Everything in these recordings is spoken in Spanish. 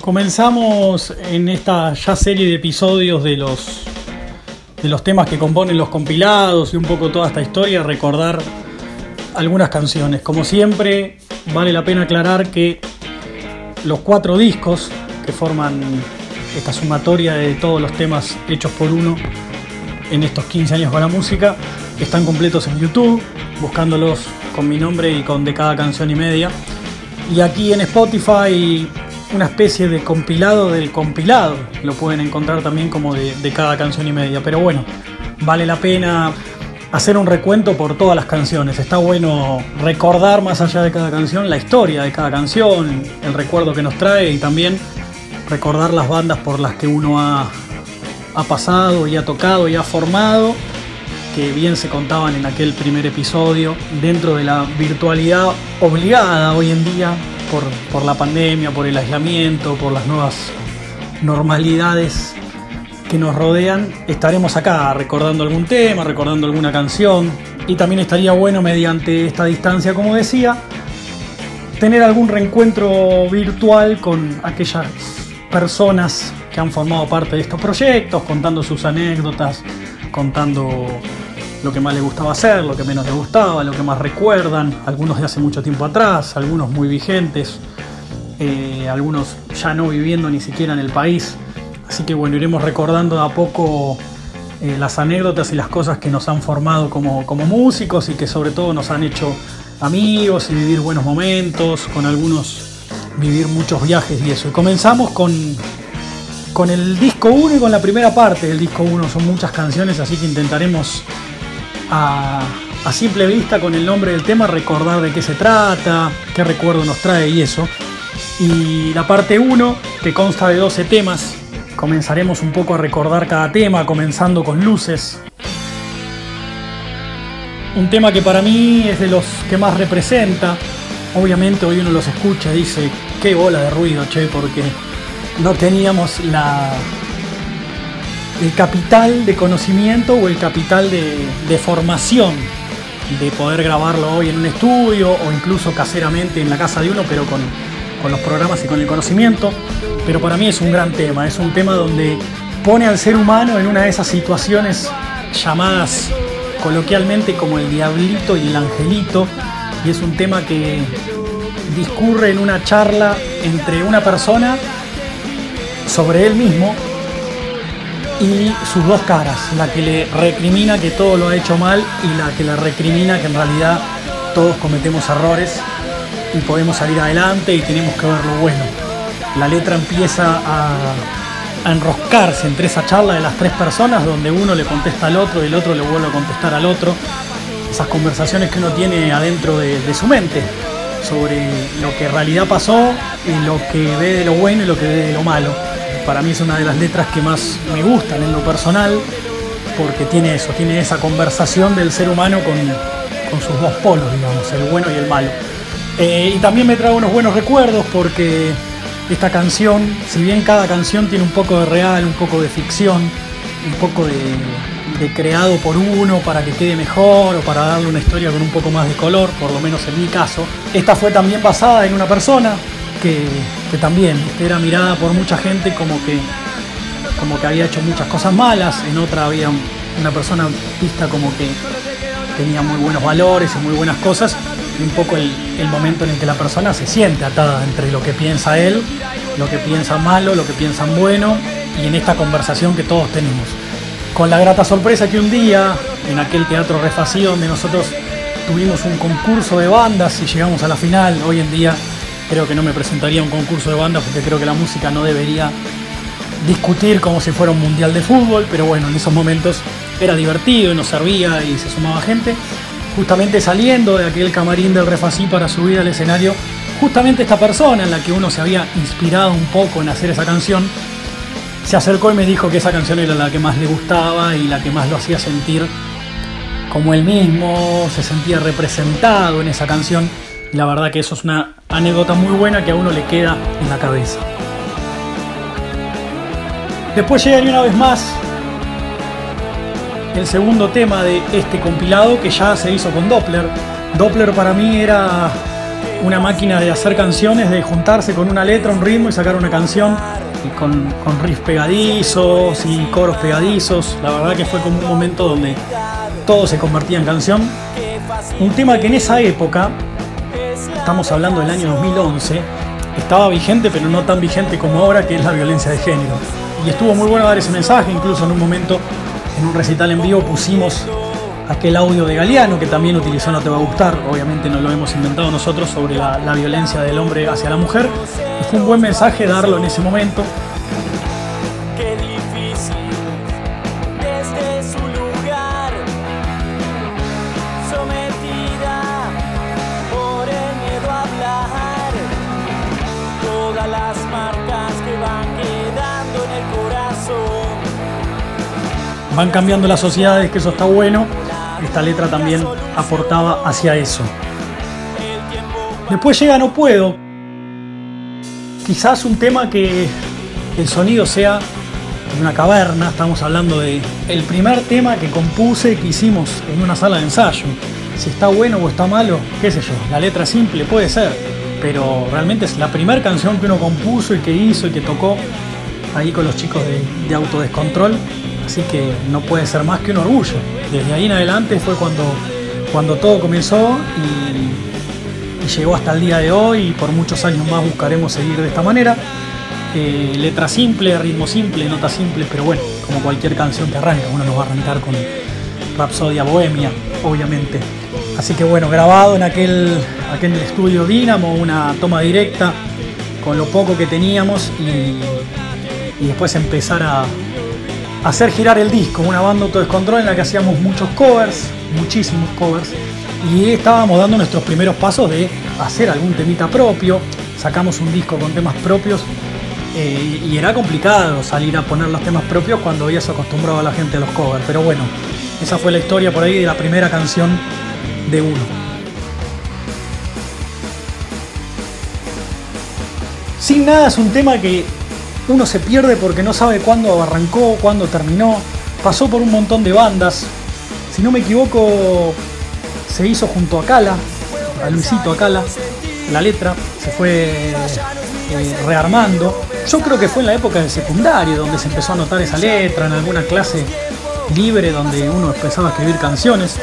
Comenzamos en esta ya serie de episodios de los de los temas que componen los compilados y un poco toda esta historia, recordar algunas canciones. Como siempre, vale la pena aclarar que los cuatro discos que forman esta sumatoria de todos los temas hechos por uno en estos 15 años con la música están completos en YouTube, buscándolos con mi nombre y con de cada canción y media. Y aquí en Spotify una especie de compilado del compilado. Lo pueden encontrar también como de, cada canción y media. Pero bueno, vale la pena hacer un recuento por todas las canciones. Está bueno recordar más allá de cada canción la historia de cada canción, el recuerdo que nos trae y también recordar las bandas por las que uno ha, ha pasado y ha tocado y ha formado, que bien se contaban en aquel primer episodio, dentro de la virtualidad obligada hoy en día por, la pandemia, por el aislamiento, por las nuevas normalidades que nos rodean, estaremos acá recordando algún tema, recordando alguna canción. Y también estaría bueno mediante esta distancia, como decía, tener algún reencuentro virtual con aquellas personas que han formado parte de estos proyectos, contando sus anécdotas, contando lo que más les gustaba hacer, lo que menos les gustaba, lo que más recuerdan, algunos de hace mucho tiempo atrás, algunos muy vigentes, eh, algunos ya no viviendo ni siquiera en el país. Así que bueno, iremos recordando de a poco eh, las anécdotas y las cosas que nos han formado como, como músicos y que sobre todo nos han hecho amigos y vivir buenos momentos, con algunos vivir muchos viajes y eso. Y comenzamos con, con el disco 1 y con la primera parte del disco 1. Son muchas canciones, así que intentaremos a, simple vista con el nombre del tema recordar de qué se trata, qué recuerdo nos trae y eso. Y la parte 1, que consta de 12 temas, comenzaremos un poco a recordar cada tema, comenzando con luces. Un tema que para mí es de los que más representa. Obviamente hoy uno los escucha y dice, qué bola de ruido, che, porque no teníamos la, el capital de conocimiento o el capital de, formación de poder grabarlo hoy en un estudio o incluso caseramente en la casa de uno, pero con, con, los programas y con el conocimiento. Pero para mí es un gran tema, es un tema donde pone al ser humano en una de esas situaciones llamadas coloquialmente como el diablito y el angelito, y es un tema que discurre en una charla entre una persona sobre él mismo y sus dos caras, la que le recrimina que todo lo ha hecho mal y la que le recrimina que en realidad todos cometemos errores y podemos salir adelante y tenemos que ver lo bueno. La letra empieza a, enroscarse entre esa charla de las tres personas donde uno le contesta al otro y el otro le vuelve a contestar al otro. Esas conversaciones que uno tiene adentro de, de su mente sobre lo que en realidad pasó y lo que ve de lo bueno y lo que ve de lo malo para mí es una de las letras que más me gustan en lo personal, porque tiene eso, tiene esa conversación del ser humano con, sus dos polos, digamos, el bueno y el malo. Eh, y también me trae unos buenos recuerdos porque esta canción, si bien cada canción tiene un poco de real, un poco de ficción, un poco de, de creado por uno para que quede mejor o para darle una historia con un poco más de color, por lo menos en mi caso, esta fue también basada en una persona que, también era mirada por mucha gente como que, como que había hecho muchas cosas malas, en otra había una persona vista como que tenía muy buenos valores y muy buenas cosas, y un poco el, momento en el que la persona se siente atada entre lo que piensa él, lo que piensa malo, lo que piensan bueno, y en esta conversación que todos tenemos. Con la grata sorpresa que un día, en aquel teatro Refací donde nosotros tuvimos un concurso de bandas y llegamos a la final, hoy en día Creo que no me presentaría un concurso de bandas porque creo que la música no debería discutir como si fuera un mundial de fútbol, pero bueno, en esos momentos era divertido y nos servía y se sumaba gente. Justamente saliendo de aquel camarín del Refací para subir al escenario, justamente esta persona en la que uno se había inspirado un poco en hacer esa canción, se acercó y me dijo que esa canción era la que más le gustaba y la que más lo hacía sentir como él mismo, se sentía representado en esa canción la verdad que eso es una anécdota muy buena que a uno le queda en la cabeza. Después llega una vez más el segundo tema de este compilado que ya se hizo con Doppler. Doppler para mí era una máquina de hacer canciones, de juntarse con una letra, un ritmo y sacar una canción con, con riffs pegadizos y coros pegadizos. La verdad que fue como un momento donde todo se convertía en canción. Un tema que en esa época, estamos hablando del año 2011, estaba vigente pero no tan vigente como ahora, que es la violencia de género. Y estuvo muy bueno dar ese mensaje, incluso en un momento, en un recital en vivo pusimos aquel audio de Galeano que también utilizó No Te Va a Gustar, obviamente no lo hemos inventado nosotros, sobre la, violencia del hombre hacia la mujer. Fue un buen mensaje darlo en ese momento. Las marcas que van quedando en el corazón. Van cambiando las sociedades, que eso está bueno esta letra también aportaba hacia eso. Después llega No Puedo. Quizás un tema que el sonido sea de una caverna, estamos hablando de el primer tema que compuse que hicimos en una sala de ensayo. Si está bueno o está malo, qué sé yo, la letra simple puede ser, pero realmente es la primera canción que uno compuso y que hizo y que tocó ahí con los chicos de, de Autodescontrol, así que no puede ser más que un orgullo desde ahí en adelante fue cuando, cuando todo comenzó y, llegó hasta el día de hoy y por muchos años más buscaremos seguir de esta manera. Eh, letra simple, ritmo simple, nota simple, pero bueno, como cualquier canción que arranca, uno nos va a arrancar con Rapsodia Bohemia, obviamente. Así que bueno, grabado en aquel, aquel estudio Dynamo, una toma directa con lo poco que teníamos y después empezar a, hacer girar el disco, una banda autodescontrol en la que hacíamos muchos covers, muchísimos covers, y estábamos dando nuestros primeros pasos de hacer algún temita propio, sacamos un disco con temas propios eh, y era complicado salir a poner los temas propios cuando habías acostumbrado a la gente a los covers, pero bueno, esa fue la historia por ahí de la primera canción de uno. Sin nada es un tema que uno se pierde porque no sabe cuándo arrancó, cuándo terminó. Pasó por un montón de bandas. Si no me equivoco, se hizo junto a Cala, a Luisito Acala. La letra se fue eh, rearmando. Yo creo que fue en la época del secundario donde se empezó a notar esa letra, en alguna clase libre donde uno empezaba a escribir canciones.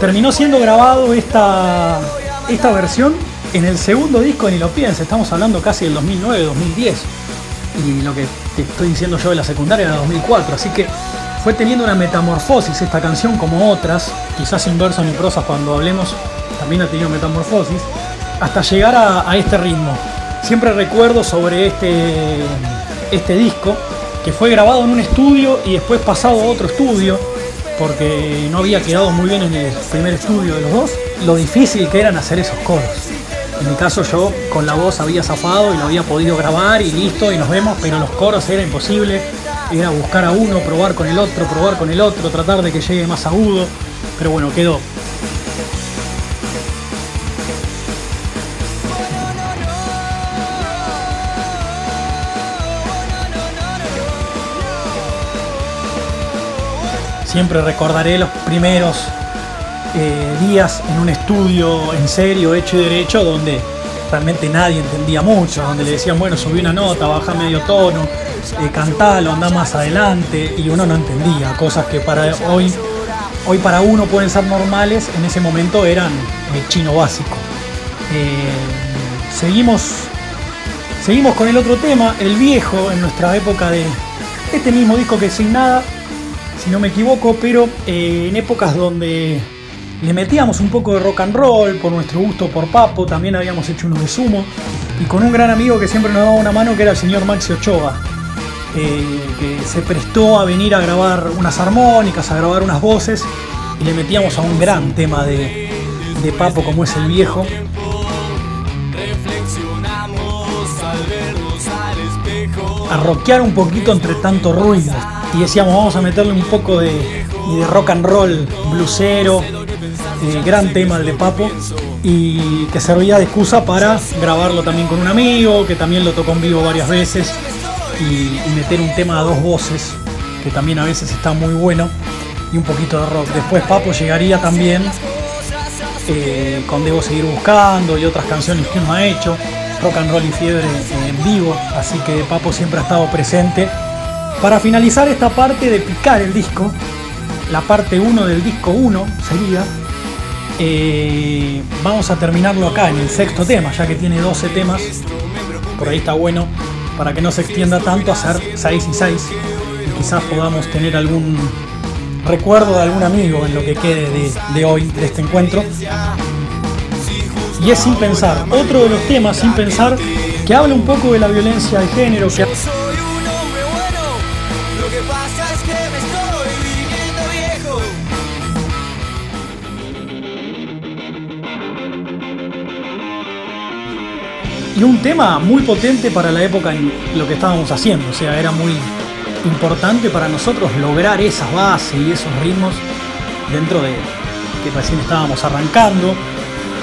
Terminó siendo grabado esta, esta versión en el segundo disco Ni lo piense, estamos hablando casi del 2009-2010 y lo que te estoy diciendo yo de la secundaria era 2004, así que fue teniendo una metamorfosis esta canción como otras, quizás en verso ni prosa cuando hablemos también ha tenido metamorfosis, hasta llegar a, este ritmo. Siempre recuerdo sobre este, este disco que fue grabado en un estudio y después pasado a otro estudio porque no había quedado muy bien en el primer estudio de los dos, lo difícil que eran hacer esos coros. En mi caso yo con la voz había zafado y lo había podido grabar y listo y nos vemos, pero los coros era imposible. Era buscar a uno, probar con el otro, probar con el otro, tratar de que llegue más agudo. Pero bueno, quedó. Siempre recordaré los primeros eh, días en un estudio en serio, hecho y derecho, donde realmente nadie entendía mucho, donde le decían, bueno, subí una nota, baja medio tono, eh, cantalo, anda más adelante, y uno no entendía, cosas que para hoy, hoy para uno pueden ser normales, en ese momento eran eh, chino básico. Eh, seguimos, seguimos con el otro tema, el viejo, en nuestra época de este mismo disco que sin nada, si no me equivoco, pero en épocas donde le metíamos un poco de rock and roll por nuestro gusto por Papo, también habíamos hecho uno de sumo, y con un gran amigo que siempre nos daba una mano que era el señor Maxi Ochoa, eh, que se prestó a venir a grabar unas armónicas, a grabar unas voces, y le metíamos a un gran tema de, de Papo como es el viejo. A rockear un poquito entre tanto ruido. Y decíamos, vamos a meterle un poco de, de rock and roll, blusero, eh, gran tema el de Papo y que servía de excusa para grabarlo también con un amigo, que también lo tocó en vivo varias veces y, meter un tema a dos voces, que también a veces está muy bueno, y un poquito de rock. Después Papo llegaría también eh, con Debo Seguir Buscando y otras canciones que uno ha hecho, Rock and Roll y Fiebre en vivo, así que Papo siempre ha estado presente. Para finalizar esta parte de picar el disco, la parte 1 del disco 1 sería, eh, vamos a terminarlo acá en el sexto tema, ya que tiene 12 temas, por ahí está bueno, para que no se extienda tanto, hacer 6 y 6, y quizás podamos tener algún recuerdo de algún amigo en lo que quede de, hoy, de este encuentro. Y es sin pensar, otro de los temas sin pensar que habla un poco de la violencia de género. Que... Y un tema muy potente para la época en lo que estábamos haciendo, o sea, era muy, importante para nosotros lograr esas bases y esos ritmos dentro de que recién estábamos arrancando.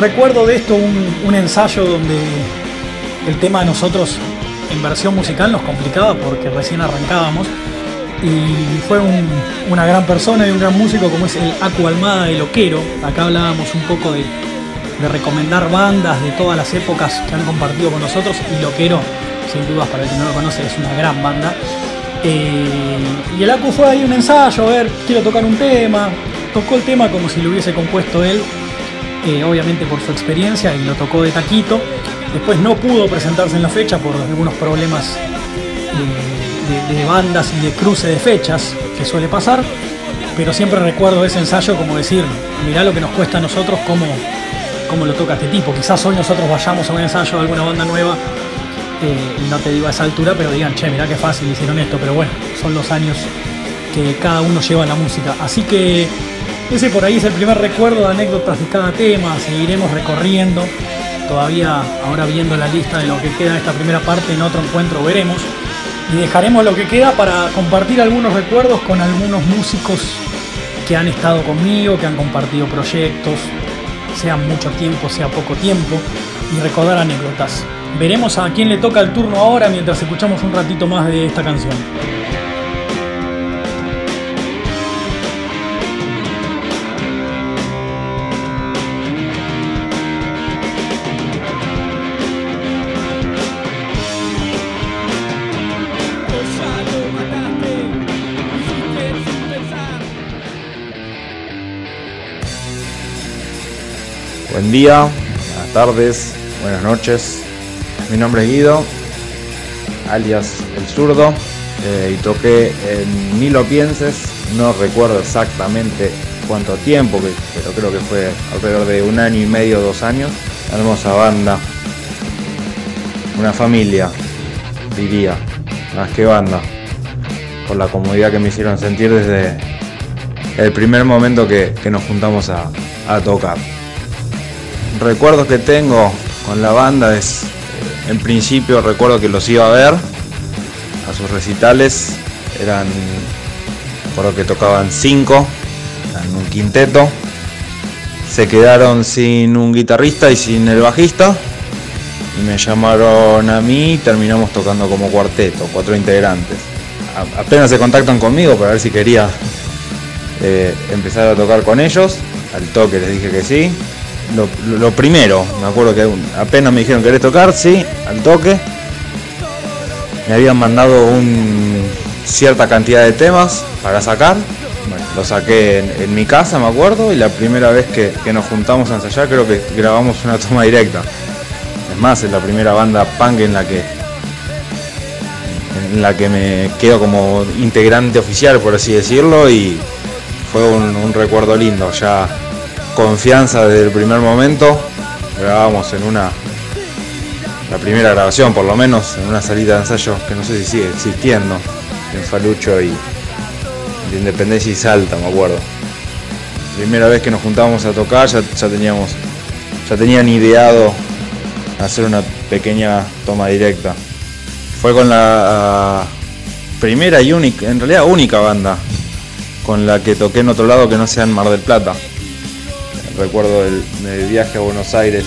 Recuerdo de esto un, ensayo donde el tema de nosotros en versión musical nos complicaba porque recién arrancábamos y fue una gran persona y un gran músico como es el Acu Almada de Loquero. Acá hablábamos un poco de, de recomendar bandas de todas las épocas que han compartido con nosotros y Loquero, sin dudas para el que no lo conoce, es una gran banda. Eh, y el Acu fue ahí un ensayo, a ver, quiero tocar un tema. Tocó el tema como si lo hubiese compuesto él, eh, obviamente por su experiencia, y lo tocó de taquito. Después no pudo presentarse en la fecha por algunos problemas eh, de, bandas y de cruce de fechas que suele pasar. Pero siempre recuerdo ese ensayo como decir, mirá lo que nos cuesta a nosotros, cómo, cómo lo toca este tipo. Quizás hoy nosotros vayamos a un ensayo de alguna banda nueva y no te digo a esa altura, pero digan, che, mirá qué fácil hicieron esto, pero bueno, son los años que cada uno lleva la música. Así que ese por ahí es el primer recuerdo de anécdotas de cada tema, seguiremos recorriendo, todavía ahora viendo la lista de lo que queda de esta primera parte, en otro encuentro veremos, y dejaremos lo que queda para compartir algunos recuerdos con algunos músicos que han estado conmigo, que han compartido proyectos, sea mucho tiempo, sea poco tiempo, y recordar anécdotas. Veremos a quién le toca el turno ahora mientras escuchamos un ratito más de esta canción. Buen día, buenas tardes, buenas noches. Mi nombre es Guido, alias El Zurdo, eh, y toqué en Ni lo pienses, no recuerdo exactamente cuánto tiempo, pero creo que fue alrededor de un año y medio, dos años. Hermosa banda, una familia, diría, más que banda, por la comodidad que me hicieron sentir desde el primer momento que, nos juntamos a, a tocar. Recuerdos que tengo con la banda es en principio recuerdo que los iba a ver a sus recitales. Eran, recuerdo que tocaban cinco en un quinteto. Se quedaron sin un guitarrista y sin el bajista. Y me llamaron a mí y terminamos tocando como cuarteto, cuatro integrantes. apenas se contactan conmigo para ver si quería eh, empezar a tocar con ellos. Al toque les dije que sí lo, primero, me acuerdo que apenas me dijeron querés tocar, sí, al toque. Me habían mandado un, cierta cantidad de temas para sacar. Bueno, lo saqué en, mi casa, me acuerdo, y la primera vez que, nos juntamos a ensayar creo que grabamos una toma directa. Es más, es la primera banda punk en la que en la que me quedo como integrante oficial, por así decirlo, y fue un, un recuerdo lindo. Ya confianza desde el primer momento. Grabamos en una, la primera grabación por lo menos, en una salida de ensayo que no sé si sigue existiendo, en Falucho y de Independencia y Salta, me acuerdo. Primera vez que nos juntábamos a tocar ya, ya teníamos, ya tenían ideado hacer una pequeña toma directa. Fue con la primera y única, en realidad única banda con la que toqué en otro lado que no sea en Mar del Plata recuerdo del, viaje a Buenos Aires.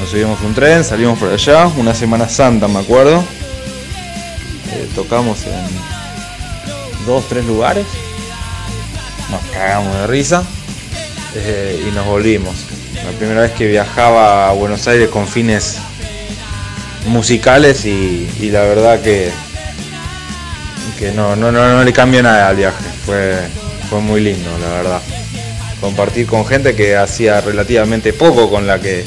Nos subimos un tren, salimos por allá, una Semana Santa me acuerdo. Eh, tocamos en dos, tres lugares. Nos cagamos de risa eh, y nos volvimos. la primera vez que viajaba a Buenos Aires con fines musicales y, la verdad que, que no, no, no, le cambió nada al viaje. Fue, fue muy lindo, la verdad. Compartir con gente que hacía relativamente poco con la que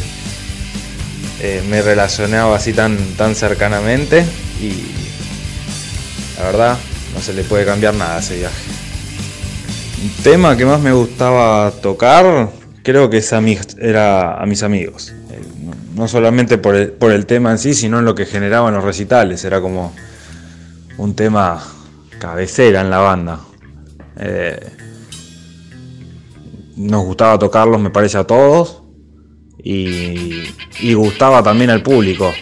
eh, me relacionaba así tan, tan cercanamente y la verdad no se le puede cambiar nada a ese viaje. Un tema que más me gustaba tocar creo que es a era a mis amigos. Eh, no solamente por el, tema en sí, sino en lo que generaban los recitales. Era como un tema cabecera en la banda. Eh, nos gustaba tocarlos, me parece, a todos. Y, gustaba también al público.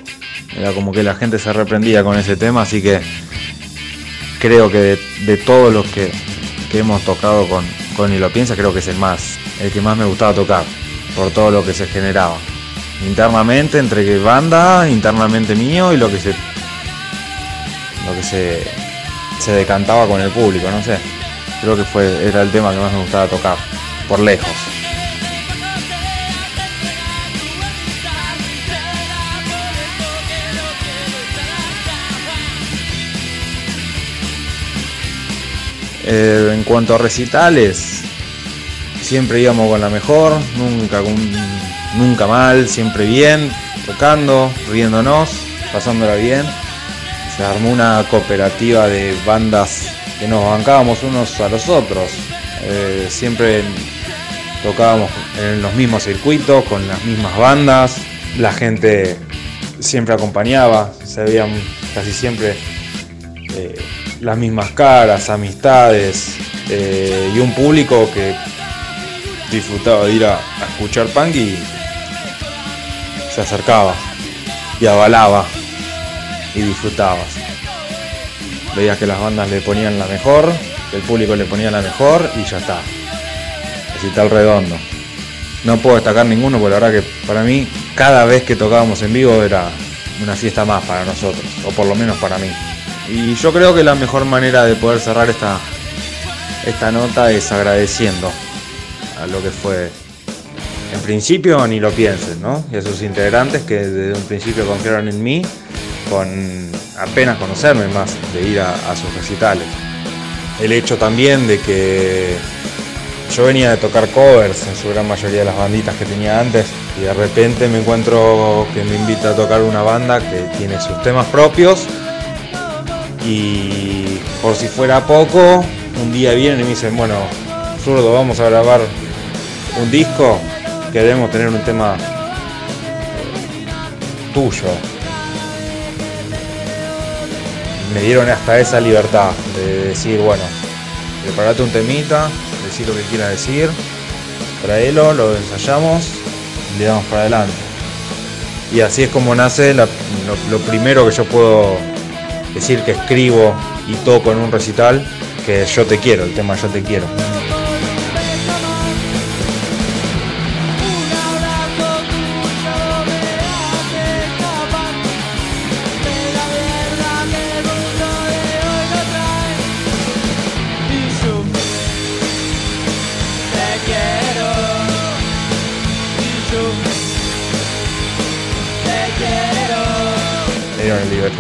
Era como que la gente se reprendía con ese tema, así que creo que de, todos los que, hemos tocado con, con lo piensa, creo que es el más, el que más me gustaba tocar, por todo lo que se generaba. Internamente, entre banda, internamente mío y lo que se. lo que se. se decantaba con el público, no sé. Creo que fue, era el tema que más me gustaba tocar, por lejos. Eh, en cuanto a recitales, siempre íbamos con la mejor, nunca, nunca mal, siempre bien, tocando, riéndonos, pasándola bien. Se armó una cooperativa de bandas que nos bancábamos unos a los otros. Eh, siempre tocábamos en los mismos circuitos, con las mismas bandas. La gente siempre acompañaba, se veían casi siempre eh, las mismas caras, amistades eh, y un público que disfrutaba de ir a, escuchar punk y se acercaba y avalaba y disfrutabas. Veías que las bandas le ponían la mejor, el público le ponía la mejor y ya está. Así tal redondo. No puedo destacar ninguno porque la verdad que para mí cada vez que tocábamos en vivo era una fiesta más para nosotros, o por lo menos para mí. Y yo creo que la mejor manera de poder cerrar esta, esta nota es agradeciendo a lo que fue. En principio ni lo piensen, ¿no? Y a sus integrantes que desde un principio confiaron en mí, con apenas conocerme más, de ir a, sus recitales. El hecho también de que yo venía de tocar covers en su gran mayoría de las banditas que tenía antes y de repente me encuentro que me invita a tocar una banda que tiene sus temas propios y por si fuera poco, un día vienen y me dicen, bueno, zurdo, vamos a grabar un disco, queremos tener un tema tuyo. Me dieron hasta esa libertad de decir, bueno, preparate un temita, decir lo que quieras decir, traelo, lo ensayamos y le damos para adelante. Y así es como nace lo, lo primero que yo puedo decir que escribo y toco en un recital, que yo te quiero, el tema yo te quiero.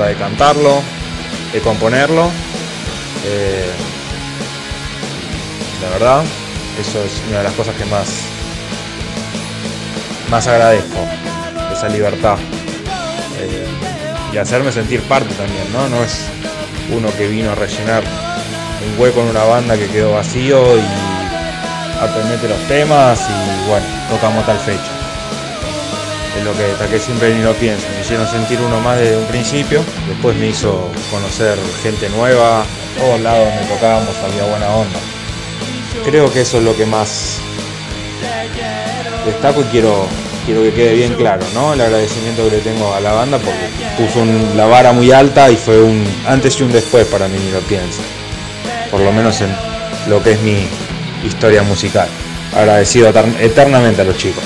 De cantarlo, de componerlo. Eh, la verdad, eso es una de las cosas que más, más agradezco, esa libertad. Eh, y hacerme sentir parte también, ¿no? No es uno que vino a rellenar un hueco en una banda que quedó vacío y aprendete los temas y bueno, tocamos tal fecha es lo que, que siempre ni lo pienso. Me hicieron sentir uno más desde un principio, después me hizo conocer gente nueva, todos lados donde tocábamos había buena onda. Creo que eso es lo que más destaco y quiero, quiero que quede bien claro, ¿no? El agradecimiento que le tengo a la banda porque puso la vara muy alta y fue un antes y un después para mí, ni lo pienso. Por lo menos en lo que es mi historia musical. Agradecido eternamente a los chicos.